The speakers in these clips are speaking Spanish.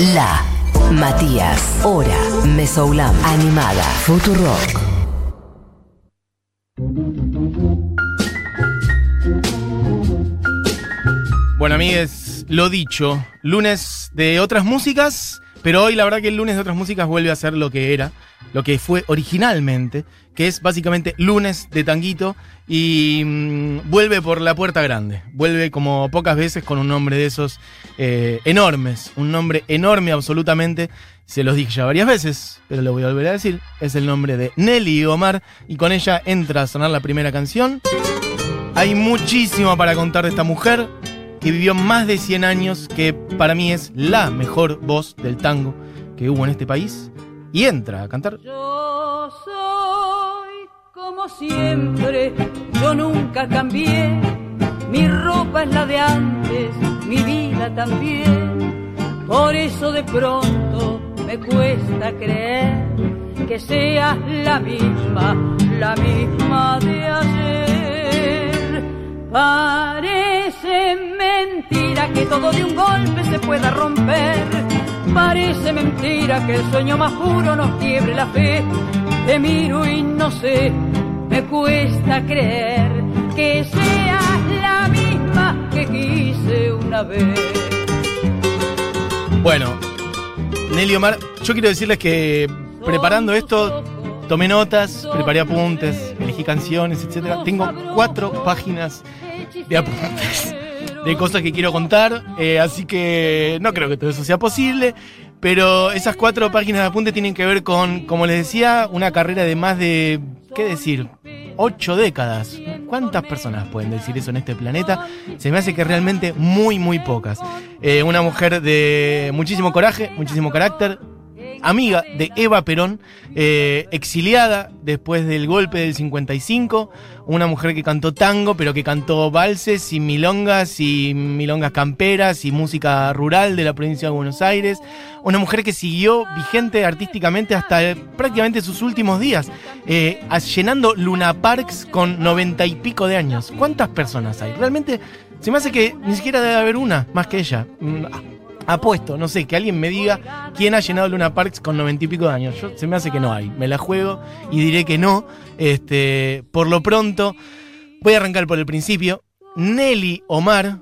La Matías, Hora, Mesoulam, Animada, Futurock. Bueno, amigues, lo dicho, lunes de otras músicas, pero hoy la verdad que el lunes de otras músicas vuelve a ser lo que era, lo que fue originalmente, que es básicamente lunes de tanguito y mm, vuelve por la puerta grande, vuelve como pocas veces con un nombre de esos eh, enormes, un nombre enorme absolutamente, se los dije ya varias veces, pero lo voy a volver a decir, es el nombre de Nelly Omar y con ella entra a sonar la primera canción. Hay muchísimo para contar de esta mujer, que vivió más de 100 años, que para mí es la mejor voz del tango que hubo en este país, y entra a cantar. Yo soy como siempre, yo nunca cambié. Mi ropa es la de antes, mi vida también. Por eso de pronto me cuesta creer que seas la misma, la misma de ayer. Parece mentira que todo de un golpe se pueda romper. Parece mentira que el sueño más puro nos quiebre la fe. Te miro y no sé, me cuesta creer que seas la misma que quise una vez. Bueno, Nelly Omar, yo quiero decirles que preparando esto, tomé notas, preparé apuntes, elegí canciones, etc. Tengo cuatro páginas de apuntes, de cosas que quiero contar, eh, así que no creo que todo eso sea posible. Pero esas cuatro páginas de apuntes tienen que ver con, como les decía, una carrera de más de, ¿qué decir? Ocho décadas. ¿Cuántas personas pueden decir eso en este planeta? Se me hace que realmente muy, muy pocas. Eh, una mujer de muchísimo coraje, muchísimo carácter, amiga de Eva Perón, eh, exiliada después del golpe del 55, una mujer que cantó tango, pero que cantó valses y milongas y milongas camperas y música rural de la provincia de Buenos Aires, una mujer que siguió vigente artísticamente hasta eh, prácticamente sus últimos días, eh, llenando Luna Parks con noventa y pico de años. ¿Cuántas personas hay? Realmente se me hace que ni siquiera debe haber una más que ella. Mm, apuesto, no sé, que alguien me diga quién ha llenado Luna Parks con noventa y pico de años. Yo, se me hace que no hay. Me la juego y diré que no. Este, por lo pronto, voy a arrancar por el principio. Nelly Omar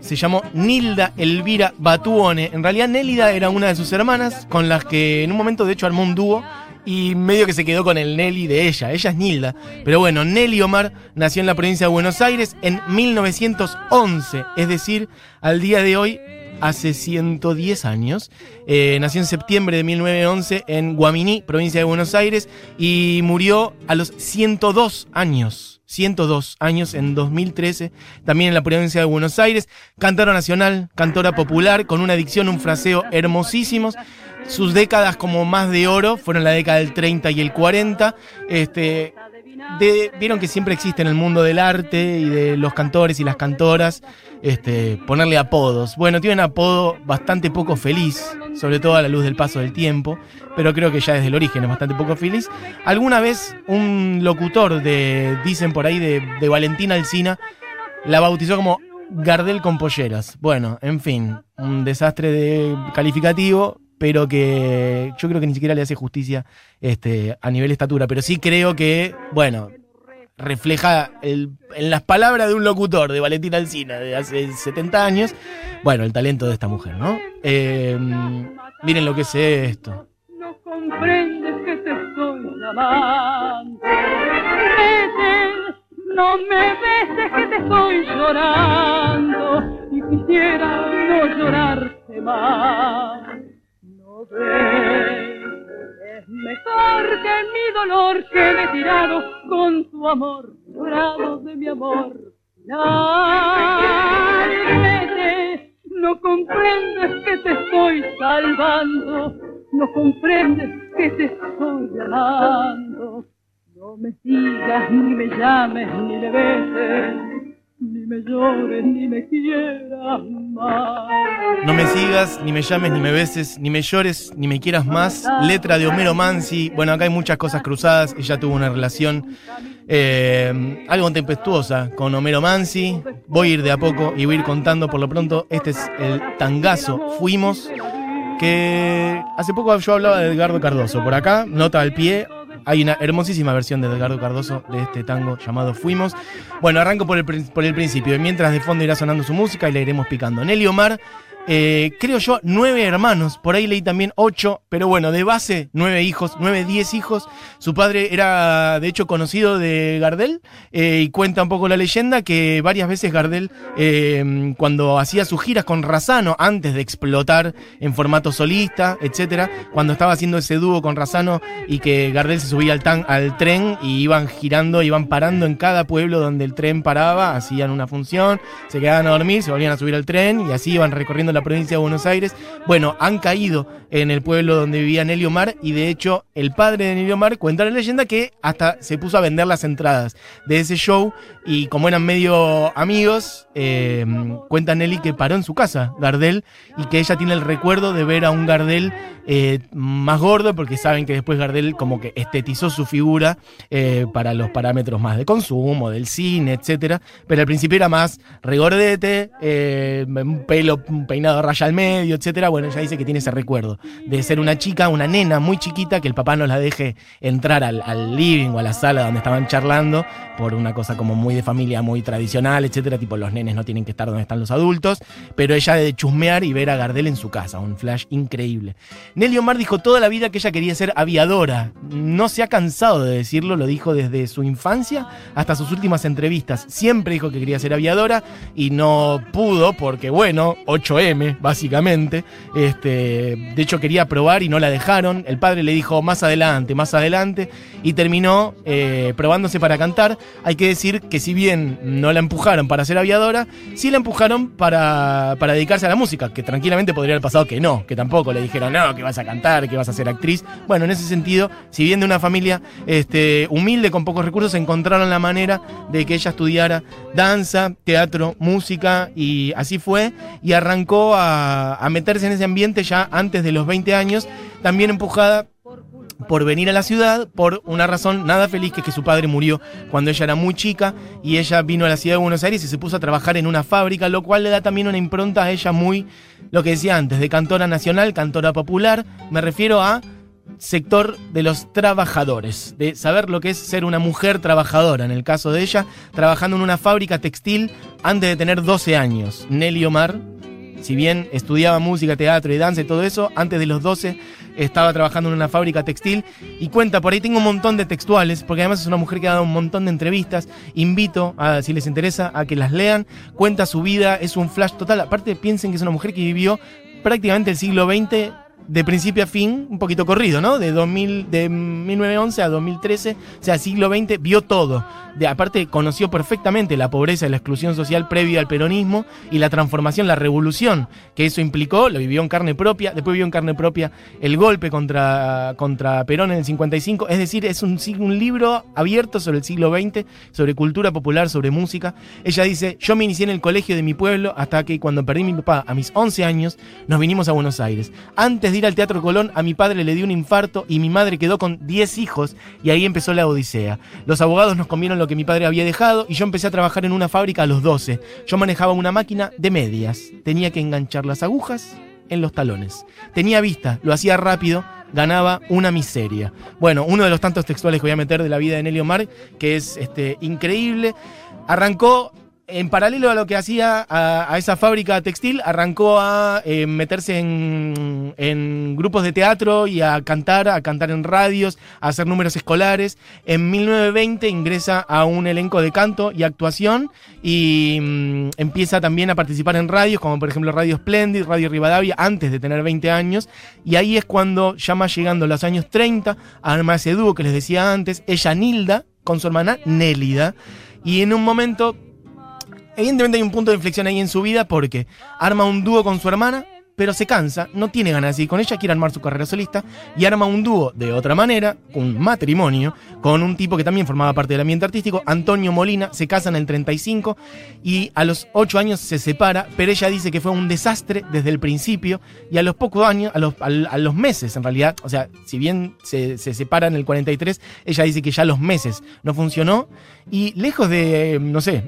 se llamó Nilda Elvira Batuone. En realidad, Nélida era una de sus hermanas, con las que en un momento, de hecho, armó un dúo. Y medio que se quedó con el Nelly de ella. Ella es Nilda. Pero bueno, Nelly Omar nació en la provincia de Buenos Aires en 1911. Es decir, al día de hoy hace 110 años. Eh, nació en septiembre de 1911 en Guaminí, provincia de Buenos Aires, y murió a los 102 años. 102 años en 2013, también en la provincia de Buenos Aires, cantora nacional, cantora popular, con una dicción, un fraseo hermosísimos. Sus décadas como más de oro fueron la década del 30 y el 40. Este, vieron que siempre existe en el mundo del arte y de los cantores y las cantoras este, ponerle apodos. Bueno, tiene un apodo bastante poco feliz, sobre todo a la luz del paso del tiempo, pero creo que ya desde el origen es bastante poco feliz. Alguna vez un locutor de, dicen por ahí, de, de Valentina Alcina, la bautizó como Gardel con polleras. Bueno, en fin, un desastre de calificativo, pero que yo creo que ni siquiera le hace justicia este, a nivel estatura. Pero sí creo que, bueno, refleja en las palabras de un locutor de Valentina Alcina de hace 70 años, bueno, el talento de esta mujer, ¿no? Eh, miren lo que es esto. No comprendes que te estoy no me beses que te estoy llorando y quisiera no llorarte más. Es mejor que mi dolor quede tirado con tu amor, llorado de mi amor. Vete, no comprendes que te estoy salvando, no comprendes que te estoy llamando. No me sigas, ni me llames, ni me beses, ni me llores, ni me quieras más. No me sigas, ni me llames, ni me beses, ni me llores, ni me quieras más. Letra de Homero Mansi. Bueno, acá hay muchas cosas cruzadas. Ella tuvo una relación eh, algo tempestuosa con Homero Mansi. Voy a ir de a poco y voy a ir contando por lo pronto. Este es el tangazo Fuimos que hace poco yo hablaba de Edgardo Cardoso. Por acá, nota al pie, hay una hermosísima versión de Edgardo Cardoso de este tango llamado Fuimos. Bueno, arranco por el, por el principio. Mientras de fondo irá sonando su música y le iremos picando. Nelly Omar eh, creo yo, nueve hermanos. Por ahí leí también ocho, pero bueno, de base, nueve hijos, nueve, diez hijos. Su padre era, de hecho, conocido de Gardel eh, y cuenta un poco la leyenda que varias veces Gardel, eh, cuando hacía sus giras con Razano, antes de explotar en formato solista, etcétera, cuando estaba haciendo ese dúo con Razano y que Gardel se subía al, tan, al tren y iban girando, iban parando en cada pueblo donde el tren paraba, hacían una función, se quedaban a dormir, se volvían a subir al tren y así iban recorriendo la provincia de Buenos Aires. Bueno, han caído en el pueblo donde vivía Nelly Omar y de hecho el padre de Nelly Omar cuenta la leyenda que hasta se puso a vender las entradas de ese show y como eran medio amigos, eh, cuenta Nelly que paró en su casa Gardel y que ella tiene el recuerdo de ver a un Gardel eh, más gordo porque saben que después Gardel como que estetizó su figura eh, para los parámetros más de consumo, del cine, etcétera, pero al principio era más regordete, un pelo un peinado raya al medio, etcétera. Bueno, ella dice que tiene ese recuerdo de ser una chica, una nena muy chiquita, que el papá no la deje entrar al, living o a la sala donde estaban charlando, por una cosa como muy de familia, muy tradicional, etcétera. Tipo, los nenes no tienen que estar donde están los adultos, pero ella de chusmear y ver a Gardel en su casa, un flash increíble. Nelly Omar dijo toda la vida que ella quería ser aviadora. No se ha cansado de decirlo, lo dijo desde su infancia hasta sus últimas entrevistas. Siempre dijo que quería ser aviadora y no pudo porque, bueno, 8M, básicamente. Este, de hecho, quería probar y no la dejaron. El padre le dijo más adelante, más adelante, y terminó eh, probándose para cantar. Hay que decir que si bien no la empujaron para ser aviadora, sí la empujaron para, para dedicarse a la música, que tranquilamente podría haber pasado que no, que tampoco le dijeron, no, que vas a cantar, que vas a ser actriz. Bueno, en ese sentido, si bien de una familia este, humilde, con pocos recursos, encontraron la manera de que ella estudiara danza, teatro, música, y así fue, y arrancó a, a meterse en ese ambiente ya antes de los 20 años, también empujada por venir a la ciudad por una razón nada feliz, que es que su padre murió cuando ella era muy chica y ella vino a la ciudad de Buenos Aires y se puso a trabajar en una fábrica, lo cual le da también una impronta a ella muy, lo que decía antes, de cantora nacional, cantora popular, me refiero a sector de los trabajadores, de saber lo que es ser una mujer trabajadora, en el caso de ella, trabajando en una fábrica textil antes de tener 12 años. Nelly Omar, si bien estudiaba música, teatro y danza y todo eso, antes de los 12 estaba trabajando en una fábrica textil y cuenta, por ahí tengo un montón de textuales, porque además es una mujer que ha dado un montón de entrevistas, invito a, si les interesa, a que las lean, cuenta su vida, es un flash total, aparte piensen que es una mujer que vivió prácticamente el siglo XX de principio a fin, un poquito corrido, ¿no? De, 2000, de 1911 a 2013, o sea, siglo XX, vio todo. De, aparte, conoció perfectamente la pobreza y la exclusión social previa al peronismo y la transformación, la revolución que eso implicó, lo vivió en carne propia, después vivió en carne propia el golpe contra, contra Perón en el 55, es decir, es un, libro abierto sobre el siglo XX, sobre cultura popular, sobre música. Ella dice, yo me inicié en el colegio de mi pueblo hasta que cuando perdí mi papá a mis 11 años, nos vinimos a Buenos Aires. Antes ir al Teatro Colón, a mi padre le dio un infarto y mi madre quedó con 10 hijos y ahí empezó la odisea. Los abogados nos comieron lo que mi padre había dejado y yo empecé a trabajar en una fábrica a los 12. Yo manejaba una máquina de medias. Tenía que enganchar las agujas en los talones. Tenía vista, lo hacía rápido, ganaba una miseria. Bueno, uno de los tantos textuales que voy a meter de la vida de Nelly Omar, que es este, increíble. Arrancó en paralelo a lo que hacía a, esa fábrica textil, arrancó a eh, meterse en, grupos de teatro y a cantar, a cantar en radios, a hacer números escolares. En 1920 ingresa a un elenco de canto y actuación y mm, empieza también a participar en radios, como por ejemplo Radio Splendid, Radio Rivadavia, antes de tener 20 años. Y ahí es cuando, ya más llegando a los años 30, arma ese dúo que les decía antes, ella Nilda, con su hermana Nélida. Y en un momento Evidentemente hay un punto de inflexión ahí en su vida porque arma un dúo con su hermana, pero se cansa, no tiene ganas de ir con ella, quiere armar su carrera solista y arma un dúo de otra manera, un matrimonio, con un tipo que también formaba parte del ambiente artístico, Antonio Molina, se casa en el 35 y a los 8 años se separa, pero ella dice que fue un desastre desde el principio y a los pocos años, a los, meses en realidad, o sea, si bien se, se separa en el 43, ella dice que ya los meses no funcionó y lejos de, no sé,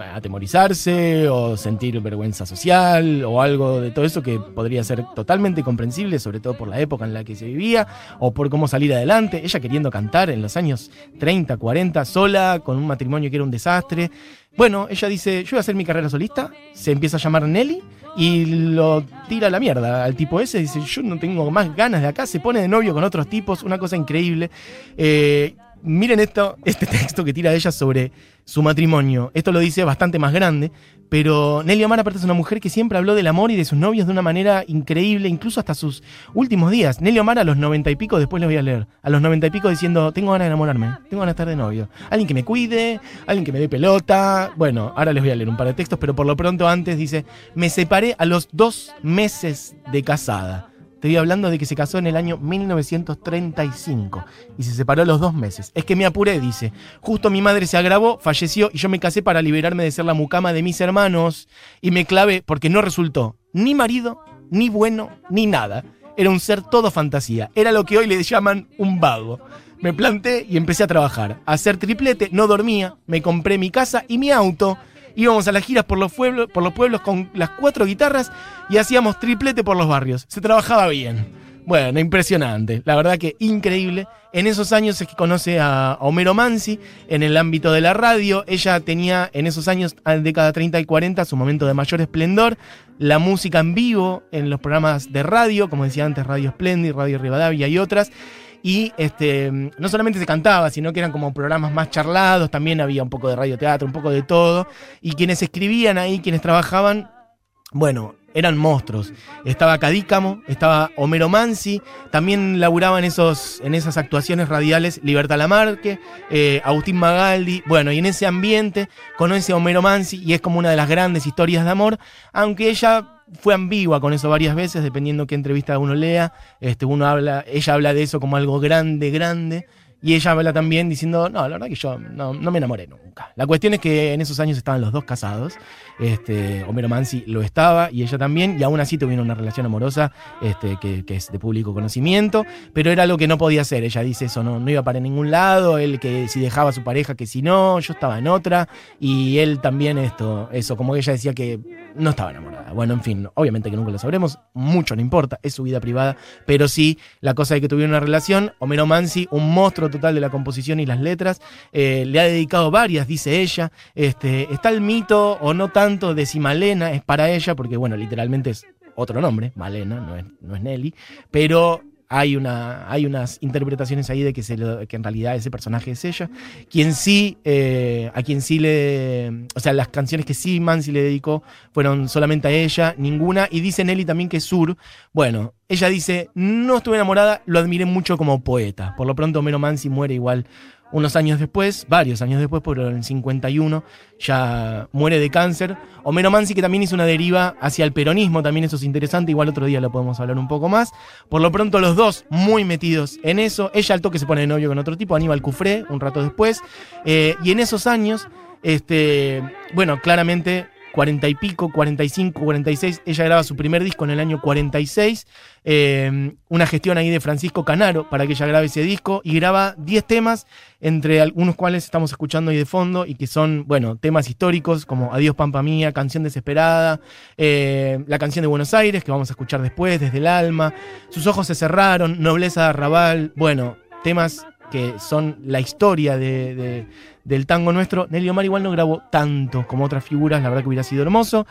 atemorizarse o sentir vergüenza social o algo de todo eso que podría ser totalmente comprensible, sobre todo por la época en la que se vivía o por cómo salir adelante. Ella queriendo cantar en los años 30, 40, sola, con un matrimonio que era un desastre. Bueno, ella dice, yo voy a hacer mi carrera solista, se empieza a llamar Nelly y lo tira a la mierda al tipo ese, dice, yo no tengo más ganas de acá, se pone de novio con otros tipos, una cosa increíble. Eh, miren esto, este texto que tira ella sobre su matrimonio. Esto lo dice bastante más grande, pero Nelly Omar aparte es una mujer que siempre habló del amor y de sus novios de una manera increíble, incluso hasta sus últimos días. Nelly Omar a los noventa y pico, después les voy a leer, a los noventa y pico diciendo, tengo ganas de enamorarme, tengo ganas de estar de novio. Alguien que me cuide, alguien que me dé pelota. Bueno, ahora les voy a leer un par de textos, pero por lo pronto antes dice, me separé a los dos meses de casada. Estoy hablando de que se casó en el año 1935 y se separó los dos meses. Es que me apuré, dice. Justo mi madre se agravó, falleció y yo me casé para liberarme de ser la mucama de mis hermanos y me clavé porque no resultó ni marido, ni bueno, ni nada. Era un ser todo fantasía. Era lo que hoy le llaman un vago. Me planté y empecé a trabajar. A hacer triplete, no dormía, me compré mi casa y mi auto íbamos a las giras por los pueblos, por los pueblos con las cuatro guitarras y hacíamos triplete por los barrios. Se trabajaba bien. Bueno, impresionante. La verdad que increíble. En esos años es que conoce a Homero Mansi en el ámbito de la radio. Ella tenía en esos años, década 30 y 40, su momento de mayor esplendor. La música en vivo en los programas de radio, como decía antes, Radio Splendid, Radio Rivadavia y otras. Y este, no solamente se cantaba, sino que eran como programas más charlados, también había un poco de radioteatro, un poco de todo. Y quienes escribían ahí, quienes trabajaban, bueno, eran monstruos. Estaba Cadícamo, estaba Homero Mansi, también laburaban esos, en esas actuaciones radiales Libertad Lamarque, eh, Agustín Magaldi. Bueno, y en ese ambiente conoce a Homero Mansi y es como una de las grandes historias de amor, aunque ella fue ambigua con eso varias veces, dependiendo qué entrevista uno lea. Este, uno habla, ella habla de eso como algo grande, grande. Y ella habla también diciendo, no, la verdad que yo no, me enamoré nunca. La cuestión es que en esos años estaban los dos casados. Este, Homero Mansi lo estaba y ella también, y aún así tuvieron una relación amorosa este, que, es de público conocimiento, pero era lo que no podía hacer. Ella dice eso, no, no iba para ningún lado, él que si dejaba a su pareja, que si no, yo estaba en otra, y él también esto, eso, como ella decía que no estaba enamorada. Bueno, en fin, obviamente que nunca lo sabremos, mucho no importa, es su vida privada, pero sí, la cosa de que tuvieron una relación, Homero Mansi, un monstruo total de la composición y las letras. Eh, le ha dedicado varias, dice ella. Este, está el mito, o no tanto, de si Malena es para ella, porque bueno, literalmente es otro nombre, Malena, no es, no es Nelly, pero hay, una, hay unas interpretaciones ahí de que, en realidad ese personaje es ella. Quien sí, eh, a quien sí le. O sea, las canciones que sí Mansi le dedicó fueron solamente a ella, ninguna. Y dice Nelly también que Sur. Bueno, ella dice: No estuve enamorada, lo admiré mucho como poeta. Por lo pronto, Mero Mansi muere igual unos años después, varios años después, por el 51, ya muere de cáncer. Homero Mansi, que también hizo una deriva hacia el peronismo, también eso es interesante, igual otro día lo podemos hablar un poco más. Por lo pronto, los dos muy metidos en eso. Ella al toque se pone de novio con otro tipo, Aníbal Cufré, un rato después. Eh, y en esos años, este, bueno, claramente 40 y pico, 45, 46. Ella graba su primer disco en el año 46. Eh, una gestión ahí de Francisco Canaro para que ella grabe ese disco y graba 10 temas, entre algunos cuales estamos escuchando ahí de fondo y que son, bueno, temas históricos como Adiós Pampa Mía, Canción Desesperada, eh, la canción de Buenos Aires que vamos a escuchar después, Desde el Alma, Sus Ojos se cerraron, Nobleza de Arrabal, bueno, temas que son la historia de, del tango nuestro. Nelly Omar igual no grabó tanto como otras figuras, la verdad que hubiera sido hermoso.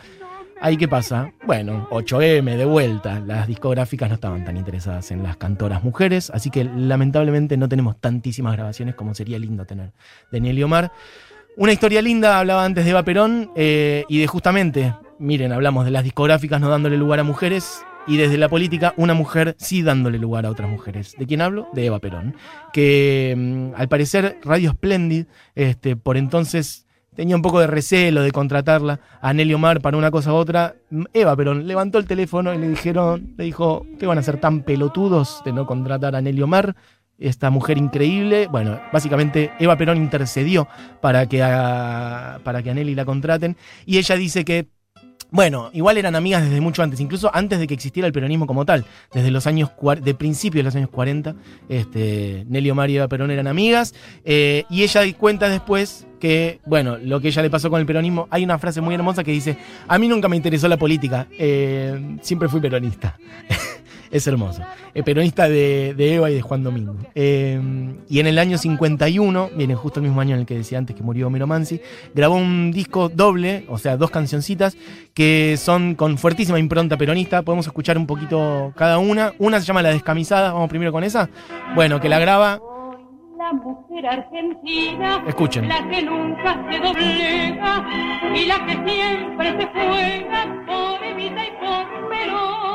Ahí qué pasa? Bueno, 8M de vuelta. Las discográficas no estaban tan interesadas en las cantoras mujeres, así que lamentablemente no tenemos tantísimas grabaciones como sería lindo tener de Nelly Omar. Una historia linda, hablaba antes de Eva Perón, eh, y de justamente, miren, hablamos de las discográficas no dándole lugar a mujeres, y desde la política una mujer sí dándole lugar a otras mujeres. ¿De quién hablo? De Eva Perón, que mm, al parecer Radio Splendid, este, por entonces tenía un poco de recelo de contratarla a Nelly Omar para una cosa u otra. Eva Perón levantó el teléfono y le dijeron, le dijo, ¿qué van a ser tan pelotudos de no contratar a Nelly Omar? Esta mujer increíble. Bueno, básicamente Eva Perón intercedió para que a, para que a Nelly la contraten. Y ella dice que Bueno, igual eran amigas desde mucho antes, incluso antes de que existiera el peronismo como tal. Desde los años, de principios de los años 40, este, Nelly Omar y Eva Perón eran amigas. eh, y ella cuenta después que, bueno, lo que ella le pasó con el peronismo, hay una frase muy hermosa que dice, a mí nunca me interesó la política, eh, siempre fui peronista. Es hermoso. Eh, peronista de, de Eva y de Juan Domingo. Eh, y en el año 51, viene justo el mismo año en el que decía antes que murió Homero Mansi, grabó un disco doble, o sea, dos cancioncitas, que son con fuertísima impronta peronista. Podemos escuchar un poquito cada una. Una se llama La Descamisada, vamos primero con esa. Bueno, que la graba. La mujer argentina, Escuchen. la que nunca se doblega y la que siempre se juega por Evita y por Perón.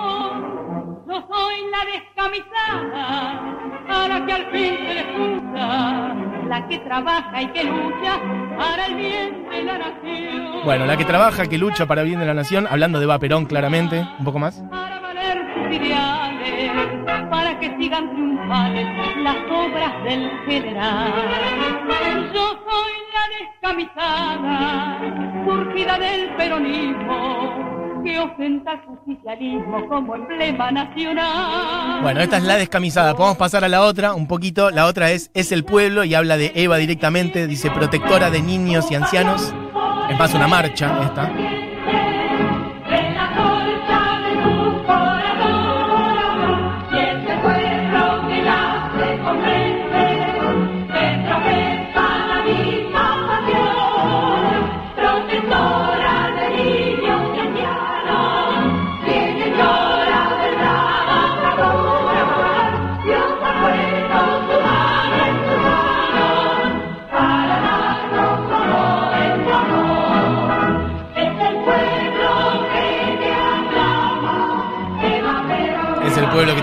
Yo soy la descamisada, a la que al fin se le escucha, la que trabaja y que lucha para el bien de la nación. Bueno, la que trabaja, que lucha para el bien de la nación, hablando de Eva Perón claramente. Un poco más. para valer sus ideales, para que sigan triunfales las obras del general. Yo soy la descamisada, surgida del peronismo, que ostenta el justicialismo como emblema nacional. Bueno, esta es la descamisada. Podemos pasar a la otra un poquito. La otra es Es el pueblo y habla de Eva directamente. Dice protectora de niños y ancianos. Es más una marcha esta.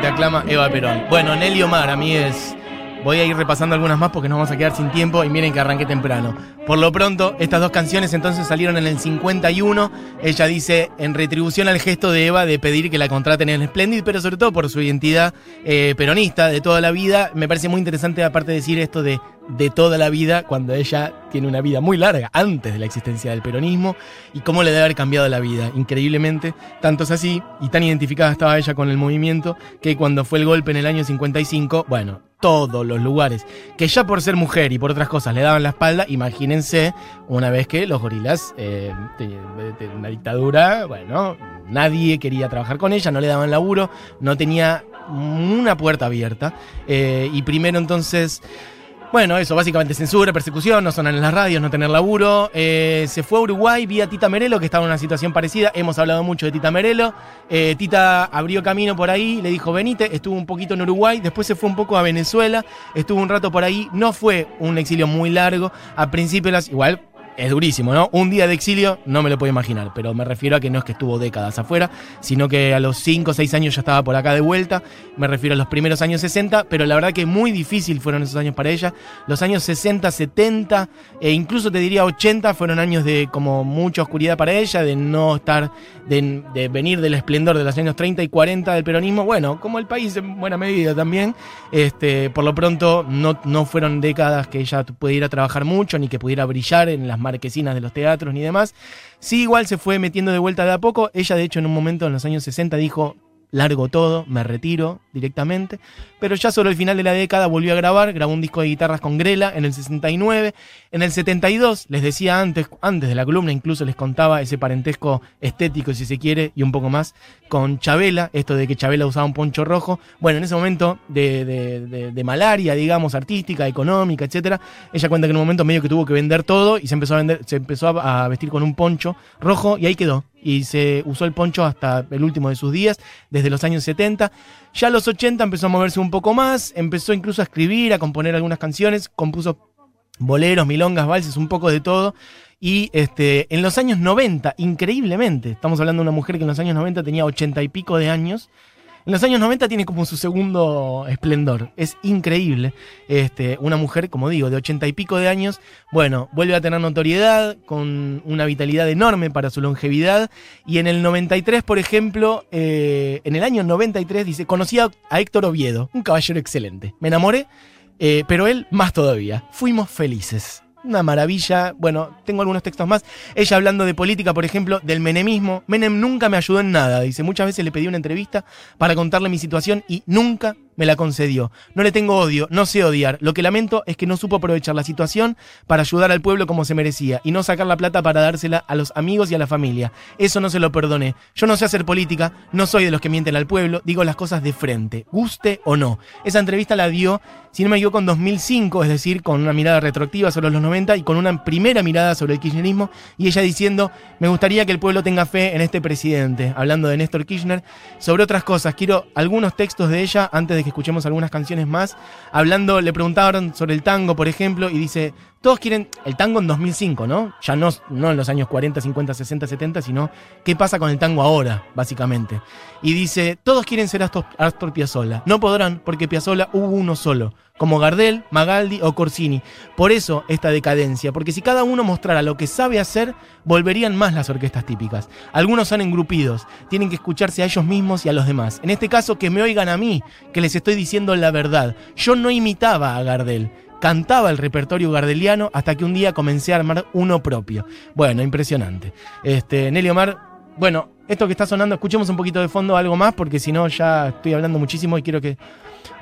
Aclama Eva Perón. Bueno, Nelly Omar, a mí es. Voy a ir repasando algunas más porque nos vamos a quedar sin tiempo y miren que arranqué temprano. Por lo pronto, estas dos canciones entonces salieron en el 51. Ella dice, en retribución al gesto de Eva de pedir que la contraten en Splendid, pero sobre todo por su identidad eh, peronista de toda la vida. Me parece muy interesante aparte decir esto de de toda la vida cuando ella tiene una vida muy larga antes de la existencia del peronismo y cómo le debe haber cambiado la vida, increíblemente. Tanto es así y tan identificada estaba ella con el movimiento que cuando fue el golpe en el año 55, bueno, todos los lugares que ya por ser mujer y por otras cosas le daban la espalda, imagínense una vez que los gorilas, eh, tenían tenían una dictadura, bueno, nadie quería trabajar con ella, no le daban laburo, no tenía una puerta abierta. eh, y primero entonces... Bueno, eso, básicamente censura, persecución, no sonar en las radios, no tener laburo. Eh, se fue a Uruguay vía Tita Merelo, que estaba en una situación parecida. Hemos hablado mucho de Tita Merelo. Eh, Tita abrió camino por ahí, le dijo, venite, estuvo un poquito en Uruguay, después se fue un poco a Venezuela, estuvo un rato por ahí. No fue un exilio muy largo. Al principio las, igual es durísimo, ¿no? Un día de exilio no me lo puedo imaginar, pero me refiero a que no es que estuvo décadas afuera, sino que a los 5 o 6 años ya estaba por acá de vuelta. Me refiero a los primeros años 60, pero la verdad que muy difícil fueron esos años para ella. Los años 60, 70 e incluso te diría 80 fueron años de como mucha oscuridad para ella, de no estar, de, de venir del esplendor de los años 30 y 40 del peronismo. Bueno, como el país en buena medida también, este, por lo pronto no, no fueron décadas que ella pudiera trabajar mucho ni que pudiera brillar en las marquesinas de los teatros ni demás. Sí, igual se fue metiendo de vuelta de a poco. Ella, de hecho, en un momento en los años 60 dijo, largo todo, me retiro directamente. Pero ya sobre el final de la década volvió a grabar, grabó un disco de guitarras con Grela en el 69. En el 72, les decía antes, antes de la columna, incluso les contaba ese parentesco estético, si se quiere, y un poco más, con Chabela, esto de que Chabela usaba un poncho rojo. Bueno, en ese momento de, de- malaria, digamos, artística, económica, etcétera, ella cuenta que en un momento medio que tuvo que vender todo y se empezó a vender, se empezó a vestir con un poncho rojo y ahí quedó. Y se usó el poncho hasta el último de sus días, desde los años 70. Ya a los 80 empezó a moverse un poco más, empezó incluso a escribir, a componer algunas canciones, compuso boleros, milongas, valses, un poco de todo. Y este, en los años 90, increíblemente, estamos hablando de una mujer que en los años 90 tenía 80 y pico de años. En los años 90 tiene como su segundo esplendor. Es increíble. Este, una mujer, como digo, de 80 y pico de años, bueno, vuelve a tener notoriedad, con una vitalidad enorme para su longevidad. Y en el 93, por ejemplo, eh, en el año 93, dice, conocí a, a Héctor Oviedo, un caballero excelente. Me enamoré, eh, pero él más todavía. Fuimos felices. Una maravilla. Bueno, tengo algunos textos más. Ella hablando de política, por ejemplo, del menemismo. Menem nunca me ayudó en nada. Dice, muchas veces le pedí una entrevista para contarle mi situación y nunca me la concedió. No le tengo odio, no sé odiar. Lo que lamento es que no supo aprovechar la situación para ayudar al pueblo como se merecía y no sacar la plata para dársela a los amigos y a la familia. Eso no se lo perdoné. Yo no sé hacer política, no soy de los que mienten al pueblo, digo las cosas de frente, guste o no. Esa entrevista la dio, si no me equivoco, en 2005, es decir, con una mirada retroactiva sobre los 90 y con una primera mirada sobre el kirchnerismo y ella diciendo, me gustaría que el pueblo tenga fe en este presidente, hablando de Néstor Kirchner, sobre otras cosas. Quiero algunos textos de ella antes de que escuchemos algunas canciones más. Hablando, le preguntaron sobre el tango, por ejemplo, y dice, todos quieren el tango en 2005, ¿no? Ya no, no en los años 40, 50, 60, 70, sino qué pasa con el tango ahora, básicamente. Y dice, todos quieren ser Astor, Astor Piazzolla. No podrán, porque Piazzolla hubo uno solo, como Gardel, Magaldi o Corsini. Por eso esta decadencia, porque si cada uno mostrara lo que sabe hacer, volverían más las orquestas típicas. Algunos son engrupidos, tienen que escucharse a ellos mismos y a los demás. En este caso, que me oigan a mí, que les estoy diciendo la verdad. Yo no imitaba a Gardel cantaba el repertorio gardeliano hasta que un día comencé a armar uno propio. Bueno, impresionante. Este, Nelly Omar, bueno, esto que está sonando, escuchemos un poquito de fondo algo más, porque si no ya estoy hablando muchísimo y quiero que.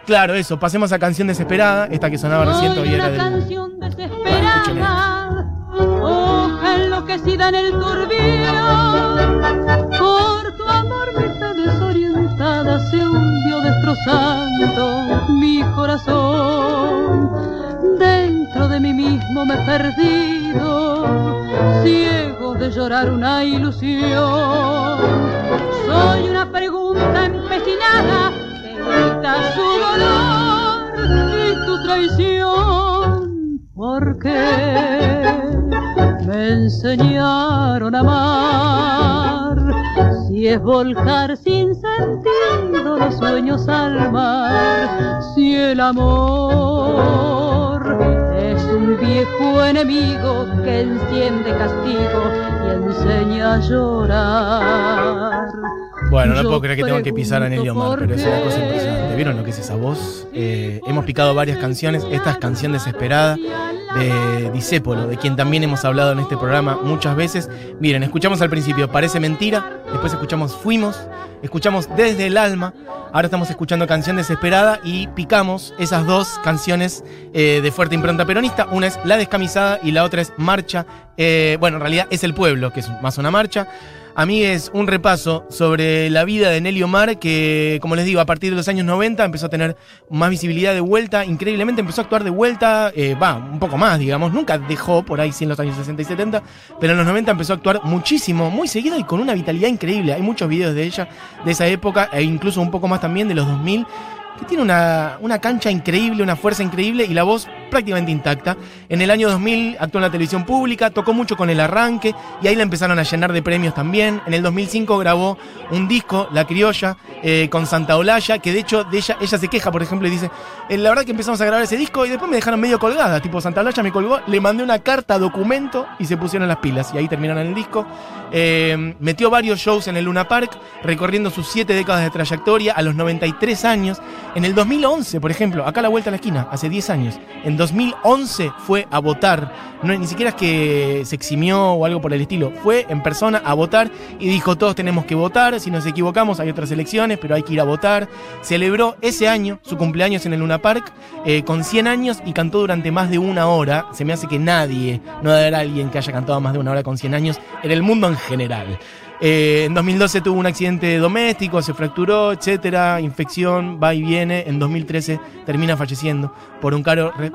Claro, eso, pasemos a Canción Desesperada, esta que sonaba recién todavía era canción desesperada, hoja enloquecida en el turbión, por tu amor mi desorientada se hundió destrozando mismo me he perdido, ciego de llorar una ilusión. Soy una pregunta empecinada que grita su dolor y tu traición. ¿Por qué me enseñaron a amar? Si es volcar sin sentido los sueños al mar, si el amor un viejo enemigo que enciende castigo y enseña a llorar. Bueno, no Yo puedo creer que tengo que pisar a Nelly pregunto Omar, por pero es una cosa impresionante. ¿Vieron lo que es esa voz? Eh, hemos picado varias canciones. Esta es Canción Desesperada de Disépolo, de quien también hemos hablado en este programa muchas veces. Miren, escuchamos al principio Parece Mentira, después escuchamos Fuimos, escuchamos Desde el Alma, ahora estamos escuchando Canción Desesperada y picamos esas dos canciones eh, de fuerte impronta peronista. Una es La Descamisada y la otra es Marcha. Eh, bueno, en realidad es El Pueblo, que es más una marcha. Amigues, un repaso sobre la vida de Nelly Omar, que, como les digo, a partir de los años 90 empezó a tener más visibilidad de vuelta, increíblemente empezó a actuar de vuelta, eh, va, un poco más, digamos, nunca dejó por ahí sí en los años 60 y 70, pero en los 90 empezó a actuar muchísimo, muy seguido y con una vitalidad increíble. Hay muchos videos de ella de esa época, e incluso un poco más también de los 2000, que tiene una, una cancha increíble, una fuerza increíble y la voz prácticamente intacta. En el año 2000 actuó en la televisión pública, tocó mucho con el arranque y ahí la empezaron a llenar de premios también. En el 2005 grabó un disco, La Criolla, eh, con Santa Olalla, que de hecho ella, ella se queja, por ejemplo, y dice, "Eh, la verdad que empezamos a grabar ese disco y después me dejaron medio colgada, tipo Santa Olalla me colgó, le mandé una carta, documento y se pusieron las pilas y ahí terminaron el disco. Eh, metió varios shows en el Luna Park, recorriendo sus siete décadas de trayectoria a los 93 años. En el 2011, por ejemplo, acá a la vuelta a la esquina, hace 10 años, en 2011 fue a votar. No, ni siquiera es que se eximió o algo por el estilo. Fue en persona a votar y dijo: Todos tenemos que votar. Si nos equivocamos, hay otras elecciones, pero hay que ir a votar. Celebró ese año su cumpleaños en el Luna Park eh, con 100 años y cantó durante más de una hora. Se me hace que nadie, no debe haber alguien que haya cantado más de una hora con 100 años en el mundo en general. Eh, en 2012 tuvo un accidente doméstico, se fracturó, etcétera, infección, va y viene. En 2013 termina falleciendo por un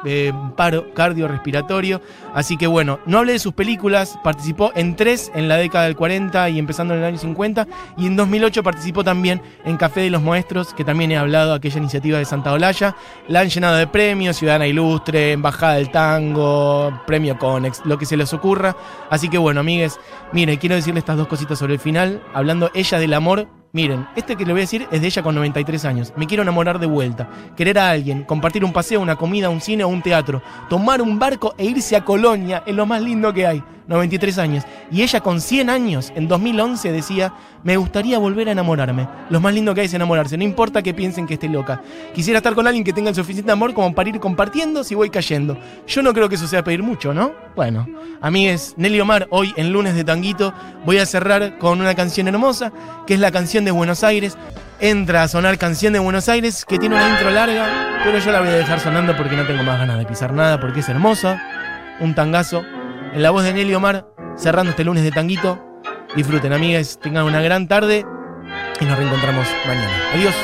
eh, paro cardiorrespiratorio. Así que bueno, no hablé de sus películas, participó en tres en la década del 40 y empezando en el año 50. Y en 2008 participó también en Café de los Maestros, que también he hablado, aquella iniciativa de Santa Olalla. La han llenado de premios, Ciudadana Ilustre, Embajada del Tango, Premio Conex, lo que se les ocurra. Así que bueno, amigues, miren, quiero decirle estas dos cositas sobre el final. Hablando ella del amor Miren, este que le voy a decir es de ella con 93 años. Me quiero enamorar de vuelta. Querer a alguien, compartir un paseo, una comida, un cine o un teatro. Tomar un barco e irse a Colonia es lo más lindo que hay. 93 años. Y ella con 100 años, en 2011, decía, me gustaría volver a enamorarme. Lo más lindo que hay es enamorarse, no importa que piensen que esté loca. Quisiera estar con alguien que tenga el suficiente amor como para ir compartiendo si voy cayendo. Yo no creo que eso sea pedir mucho, ¿no? Bueno, a mí es Nelly Omar, hoy en lunes de Tanguito, voy a cerrar con una canción hermosa, que es la de Buenos Aires. Entra a sonar canción de Buenos Aires, que tiene una intro larga, pero yo la voy a dejar sonando porque no tengo más ganas de pisar nada, porque es hermosa. Un tangazo en la voz de Nelly Omar, cerrando este lunes de tanguito. Disfruten, amigas, tengan una gran tarde y nos reencontramos mañana. Adiós.